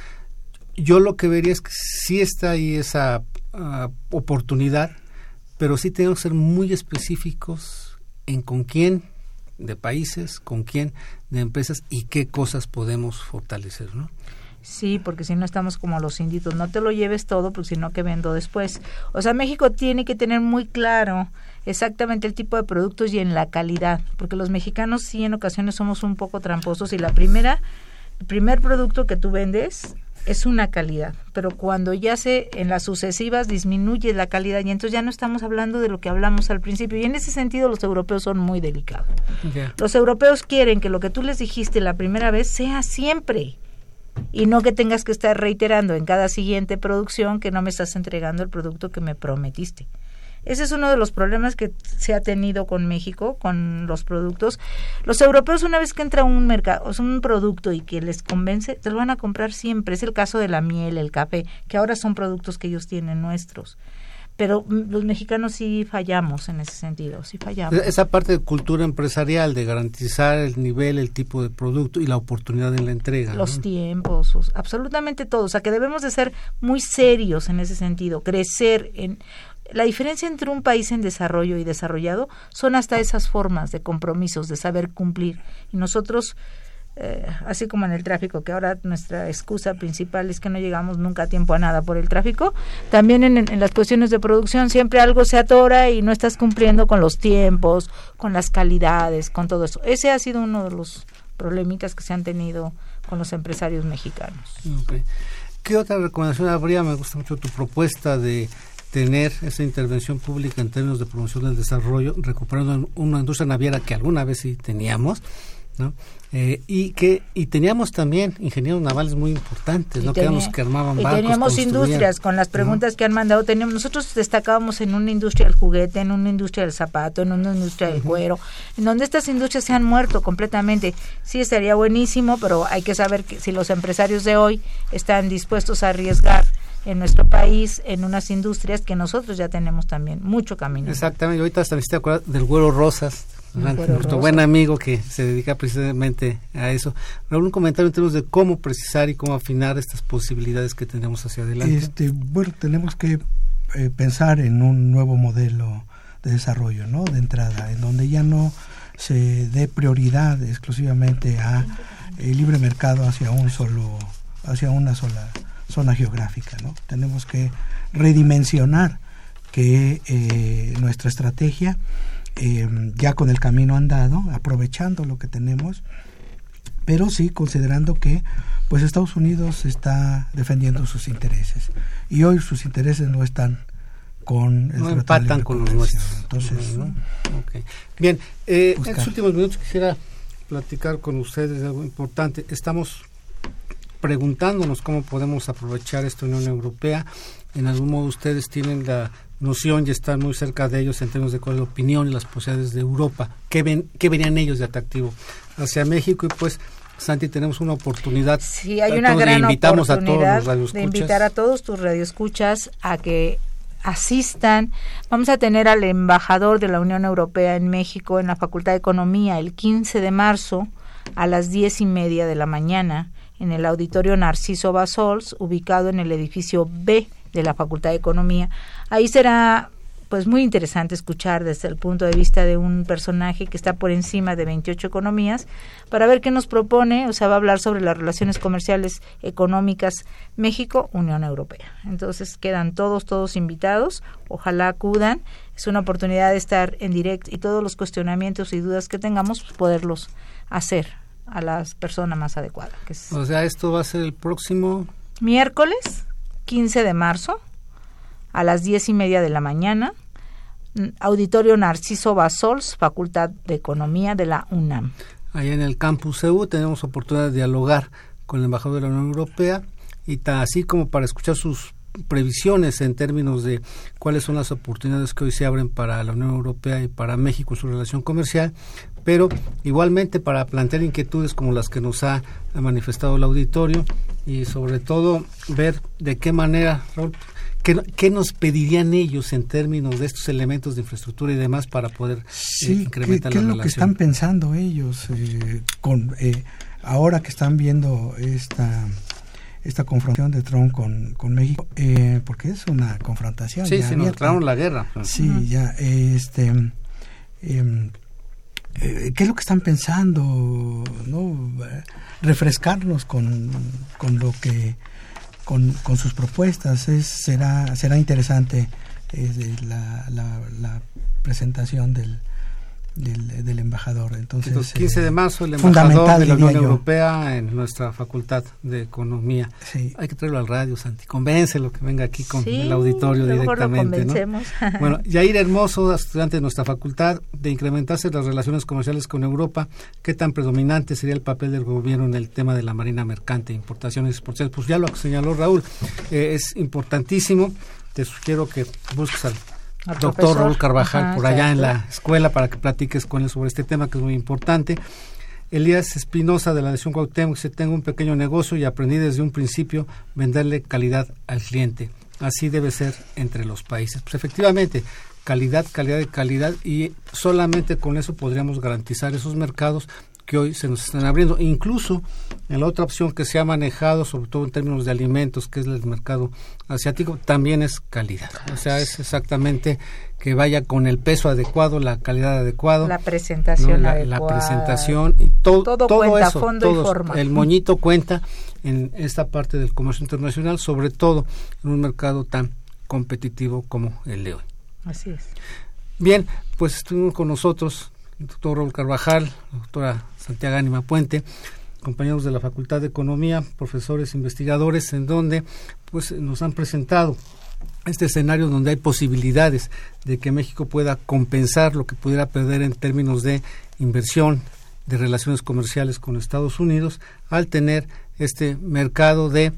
Yo lo que vería es que sí está ahí esa ah, oportunidad, pero sí tenemos que ser muy específicos en con quién de países, con quién de empresas y qué cosas podemos fortalecer, ¿no? Sí, porque si no estamos como los inditos, no te lo lleves todo, porque si no, que vendo después? O sea, México tiene que tener muy claro exactamente el tipo de productos y en la calidad, porque los mexicanos sí en ocasiones somos un poco tramposos y la primera, el primer producto que tú vendes es una calidad, pero cuando ya se en las sucesivas disminuye la calidad y entonces ya no estamos hablando de lo que hablamos al principio y en ese sentido los europeos son muy delicados. Los europeos quieren que lo que tú les dijiste la primera vez sea siempre y no que tengas que estar reiterando en cada siguiente producción que no me estás entregando el producto que me prometiste. Ese es uno de los problemas que se ha tenido con México, con los productos. Los europeos una vez que entra un mercado, o un producto y que les convence, te lo van a comprar siempre. Es el caso de la miel, el café, que ahora son productos que ellos tienen nuestros pero mm, los mexicanos sí fallamos en ese sentido, sí fallamos. Esa parte de cultura empresarial, de garantizar el nivel, el tipo de producto y la oportunidad en la entrega. Los tiempos, absolutamente todo. O sea, que debemos de ser muy serios en ese sentido, crecer en la diferencia entre un país en desarrollo y desarrollado son hasta esas formas de compromisos, de saber cumplir. Y nosotros, eh, así como en el tráfico, que ahora nuestra excusa principal es que no llegamos nunca a tiempo a nada por el tráfico, también en, en las cuestiones de producción siempre algo se atora y no estás cumpliendo con los tiempos, con las calidades, con todo eso. Ese ha sido uno de los problemitas que se han tenido con los empresarios mexicanos. ¿Qué otra recomendación habría? Me gusta mucho tu propuesta de tener esa intervención pública en términos de promoción del desarrollo, recuperando una industria naviera que alguna vez sí teníamos, ¿no? Eh, y que y teníamos también ingenieros navales muy importantes, ¿no? que armaban y barcos, teníamos industrias con las preguntas que han mandado. Teníamos, nosotros destacábamos en una industria del juguete, en una industria del zapato, en una industria del cuero, en donde estas industrias se han muerto completamente. Sí, estaría buenísimo, pero hay que saber que si los empresarios de hoy están dispuestos a arriesgar en nuestro país en unas industrias que nosotros ya tenemos también mucho camino. Exactamente, ahorita hasta me acuerdas del Güero Rosas, nuestro buen amigo que se dedica precisamente a eso. Raúl, un comentario en términos de cómo precisar y cómo afinar estas posibilidades que tenemos hacia adelante. Este, bueno, tenemos que eh, pensar en un nuevo modelo de desarrollo, ¿no? De entrada, en donde ya no se dé prioridad exclusivamente a el libre mercado hacia un solo, hacia una sola zona geográfica. ¿no? Tenemos que redimensionar que eh, nuestra estrategia, eh, ya con el camino andado, aprovechando lo que tenemos, pero sí considerando que pues Estados Unidos está defendiendo sus intereses. Y hoy sus intereses no están con el no empatan con los nuestros. Entonces bien eh, en los últimos minutos quisiera platicar con ustedes de algo importante. Estamos preguntándonos cómo podemos aprovechar esta Unión Europea. En algún modo ustedes tienen la noción y están muy cerca de ellos en términos de cuál es la opinión y las posibilidades de Europa. ¿Qué, ven, qué verían ellos de atractivo hacia México? Y pues, Santi, tenemos una oportunidad. Sí, hay una gran invitamos oportunidad a todos de invitar a todos tus radioescuchas a que asistan. Vamos a tener al embajador de la Unión Europea en México en la Facultad de Economía el 15 de marzo a las diez y media de la mañana en el Auditorio Narciso Basols, ubicado en el edificio B de la Facultad de Economía. Ahí será pues muy interesante escuchar desde el punto de vista de un personaje que está por encima de 28 economías para ver qué nos propone, o sea, va a hablar sobre las relaciones comerciales económicas México-Unión Europea. Entonces quedan todos, todos invitados, ojalá acudan, es una oportunidad de estar en directo y todos los cuestionamientos y dudas que tengamos, pues, poderlos hacer a las personas más adecuadas. o sea, esto va a ser el próximo... Miércoles 15 de marzo a las diez y media de la mañana, Auditorio Narciso Basols, Facultad de Economía de la UNAM. Ahí en el campus EU tenemos oportunidad de dialogar con el embajador de la Unión Europea y así como para escuchar sus previsiones en términos de cuáles son las oportunidades que hoy se abren para la Unión Europea y para México en su relación comercial, pero igualmente para plantear inquietudes como las que nos ha manifestado el auditorio y sobre todo ver de qué manera, Raúl, qué, nos pedirían ellos en términos de estos elementos de infraestructura y demás para poder eh, incrementar ¿qué, qué es lo que están pensando ellos eh, con eh, ahora que están viendo esta esta confrontación de Trump con, con México, porque es una confrontación. Sí, se nos la guerra. Sí, ya, este, em, eh, qué es lo que están pensando, ¿no? refrescarnos con, con lo que con, con sus propuestas es será será interesante la, la presentación del, del, del, embajador. Entonces, el 15 de marzo, el embajador de la Unión Europea en nuestra Facultad de Economía. Hay que traerlo al radio, Santi. Convéncelo que venga aquí con el auditorio directamente. ¿no? *laughs* bueno, Yair Hermoso, estudiante de nuestra facultad, de incrementarse las relaciones comerciales con Europa, ¿qué tan predominante sería el papel del gobierno en el tema de la marina mercante, importaciones y exportaciones? Pues ya lo señaló Raúl, eh, es importantísimo. Te sugiero que busques al doctor Raúl Carvajal por allá en la escuela para que platiques con él sobre este tema que es muy importante. Elías Espinosa de la Nación Cuauhtémoc dice, tengo un pequeño negocio y aprendí desde un principio venderle calidad al cliente. Así debe ser entre los países. Pues efectivamente, calidad, calidad y calidad y solamente con eso podríamos garantizar esos mercados que hoy se nos están abriendo. Incluso en la otra opción que se ha manejado, sobre todo en términos de alimentos, que es el mercado asiático, también es calidad. O sea, es exactamente que vaya con el peso adecuado, la calidad adecuada. La presentación la, adecuada. La presentación, y todo, todo, cuenta, fondo y forma. El moñito cuenta en esta parte del comercio internacional, sobre todo en un mercado tan competitivo como el de hoy. Así es. Bien, pues estuvimos con nosotros el doctor Raúl Carvajal, la doctora Santiago Ánima Puente, compañeros de la Facultad de Economía, profesores, investigadores, en donde pues nos han presentado este escenario donde hay posibilidades de que México pueda compensar lo que pudiera perder en términos de inversión, de relaciones comerciales con Estados Unidos, al tener este mercado de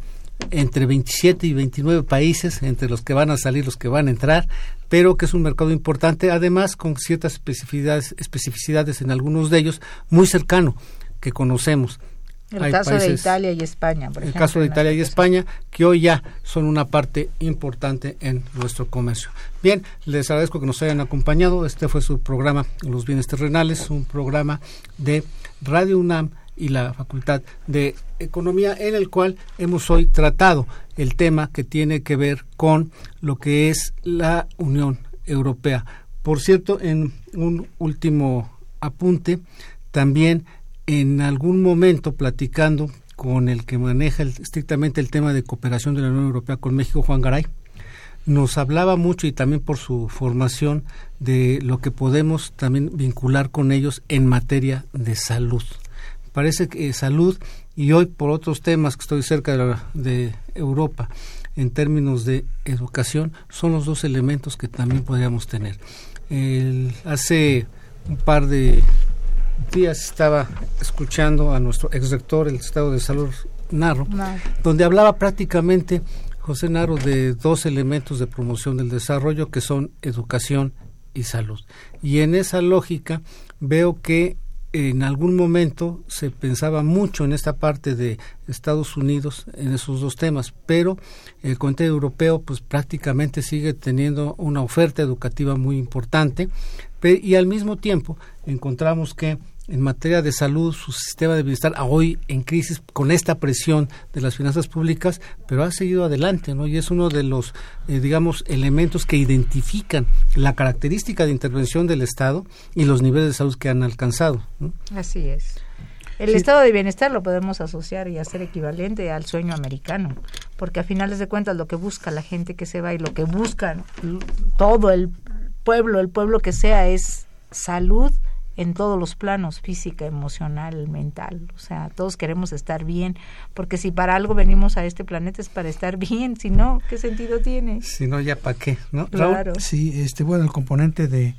entre 27 y 29 países, entre los que van a salir, los que van a entrar, pero que es un mercado importante, además con ciertas especificidades, especificidades en algunos de ellos, muy cercano, que conocemos. El caso de Italia y España, por El caso de Italia y España, que hoy ya son una parte importante en nuestro comercio. Bien, les agradezco que nos hayan acompañado. Este fue su programa Los Bienes Terrenales, un programa de Radio UNAM y la Facultad de Economía, en el cual hemos hoy tratado el tema que tiene que ver con lo que es la Unión Europea. Por cierto, en un último apunte, también en algún momento platicando con el que maneja estrictamente el tema de cooperación de la Unión Europea con México, Juan Garay, nos hablaba mucho y también por su formación de lo que podemos también vincular con ellos en materia de salud parece que salud y hoy por otros temas que estoy cerca de, de Europa en términos de educación son los dos elementos que también podríamos tener. hace un par de días estaba escuchando a nuestro ex rector, el Estado de Salud Narro, donde hablaba prácticamente José Narro de dos elementos de promoción del desarrollo que son educación y salud. Y en esa lógica veo que en algún momento se pensaba mucho en esta parte de Estados Unidos en esos dos temas, pero el Comité Europeo pues prácticamente sigue teniendo una oferta educativa muy importante y al mismo tiempo encontramos que en materia de salud, su sistema de bienestar hoy en crisis con esta presión de las finanzas públicas, pero ha seguido adelante, ¿no? Y es uno de los, eh, digamos, elementos que identifican la característica de intervención del Estado y los niveles de salud que han alcanzado. Así es. El estado de bienestar lo podemos asociar y hacer equivalente al sueño americano, porque a finales de cuentas lo que busca la gente que se va y lo que buscan todo el pueblo, el pueblo que sea, es salud en todos los planos, física, emocional, mental. O sea, todos queremos estar bien, porque si para algo venimos a este planeta es para estar *laughs* bien, si no, ¿qué sentido tiene? Si no, ya para qué, ¿no? Claro. Sí, este, bueno, el componente de,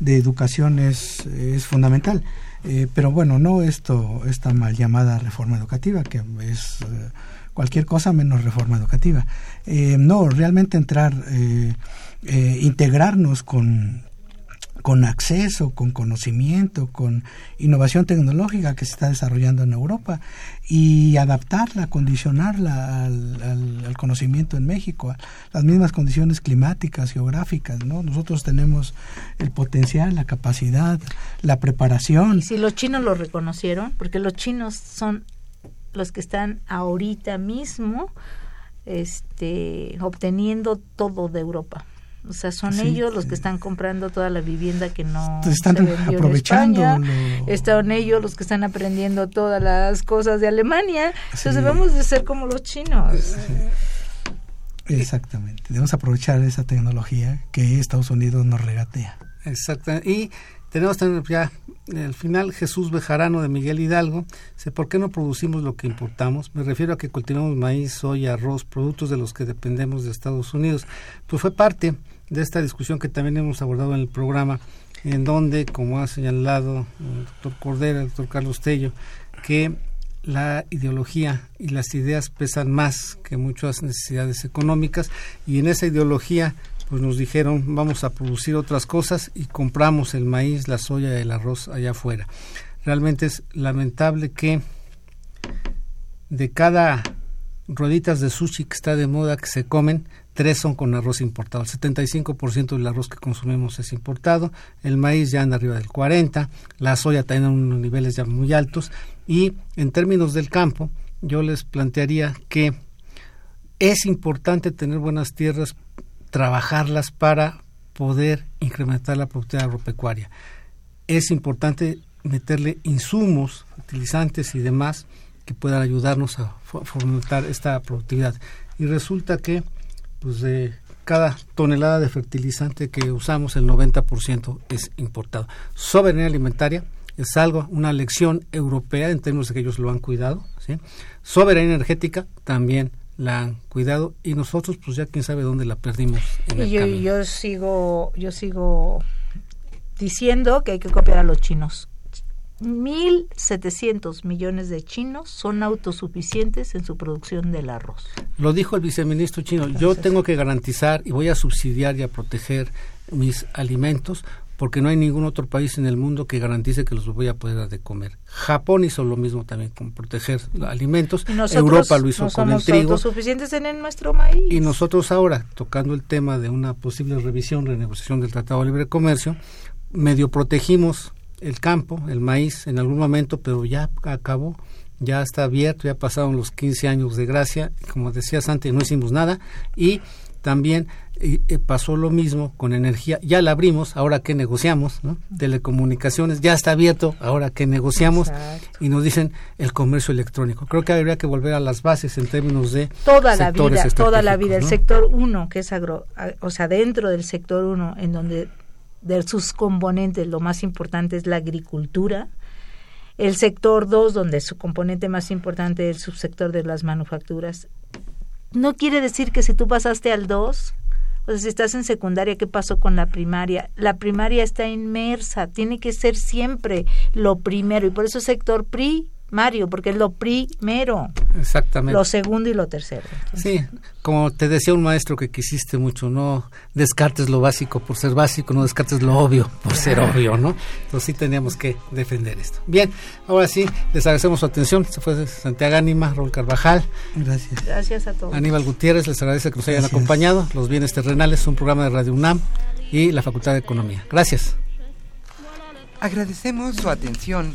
de educación es, es fundamental. Eh, pero bueno, no esto, esta mal llamada reforma educativa, que es eh, cualquier cosa menos reforma educativa. Eh, no, realmente entrar, integrarnos con, con acceso, con conocimiento, con innovación tecnológica que se está desarrollando en Europa y adaptarla, condicionarla al, conocimiento en México, a las mismas condiciones climáticas, geográficas, ¿no? Nosotros tenemos el potencial, la capacidad, la preparación. Y si los chinos lo reconocieron, porque los chinos son los que están ahorita mismo este, obteniendo todo de Europa O sea, son ellos los que están comprando toda la vivienda que no están aprovechando. Están ellos los que están aprendiendo todas las cosas de Alemania. Entonces debemos de ser como los chinos. Exactamente. Debemos aprovechar esa tecnología que Estados Unidos nos regatea. Exactamente. Y tenemos también ya al final Jesús Bejarano de Miguel Hidalgo. Dice, ¿por qué no producimos lo que importamos? Me refiero a que cultivamos maíz, soya, arroz, productos de los que dependemos de Estados Unidos. Pues fue parte de esta discusión que también hemos abordado en el programa, en donde, como ha señalado el doctor Cordera, el doctor Carlos Tello, que la ideología y las ideas pesan más que muchas necesidades económicas y en esa ideología pues nos dijeron vamos a producir otras cosas y compramos el maíz, la soya y el arroz allá afuera. Realmente es lamentable que de cada rueditas de sushi que está de moda que se comen, tres son con arroz importado. El 75% del arroz que consumimos es importado, el maíz ya anda arriba del 40%, la soya tiene unos niveles ya muy altos y en términos del campo, yo les plantearía que es importante tener buenas tierras, trabajarlas para poder incrementar la productividad agropecuaria. Es importante meterle insumos, utilizantes y demás que puedan ayudarnos a fomentar esta productividad. Y resulta que pues de cada tonelada de fertilizante que usamos, el 90% es importado. Soberanía alimentaria es algo, una lección europea en términos de que ellos lo han cuidado. ¿sí? Soberanía energética también la han cuidado y nosotros pues ya quién sabe dónde la perdimos. y yo, yo sigo yo sigo diciendo que hay que copiar a los chinos 1.700 millones de chinos son autosuficientes en su producción del arroz. Lo dijo el viceministro chino, yo tengo que garantizar y voy a subsidiar y a proteger mis alimentos porque no hay ningún otro país en el mundo que garantice que los voy a poder dar de comer. Japón hizo lo mismo también con proteger alimentos. Europa lo hizo con el trigo. autosuficientes en nuestro maíz. Y nosotros ahora, tocando el tema de una posible revisión, renegociación del Tratado de Libre Comercio, medio protegimos el campo, el maíz en algún momento, pero ya acabó, ya está abierto, ya pasaron los 15 años de gracia, como decías antes, no hicimos nada y también eh, pasó lo mismo con energía, ya la abrimos, ahora que negociamos, ¿no? telecomunicaciones, ya está abierto, ahora que negociamos y nos dicen el comercio electrónico. Creo que habría que volver a las bases en términos de toda la vida, toda la vida, el sector 1 que es agro, o sea, dentro del sector 1 en donde de sus componentes, lo más importante es la agricultura. El sector 2, donde su componente más importante es el subsector de las manufacturas. No quiere decir que si tú pasaste al 2, o sea, si estás en secundaria, ¿qué pasó con la primaria? La primaria está inmersa, tiene que ser siempre lo primero, y por eso sector PRI Mario, porque es lo primero. Exactamente. Lo segundo y lo tercero. Sí, como te decía un maestro que quisiste mucho, no descartes lo básico por ser básico, no descartes lo obvio por ser obvio, ¿no? Entonces sí teníamos que defender esto. Bien, ahora sí, les agradecemos su atención. Se fue Santiago Ánima, Raúl Carvajal. Gracias. Gracias a todos. Aníbal Gutiérrez, les agradece que nos hayan acompañado. Los Bienes Terrenales, un programa de Radio UNAM y la Facultad de Economía. Gracias. Agradecemos su atención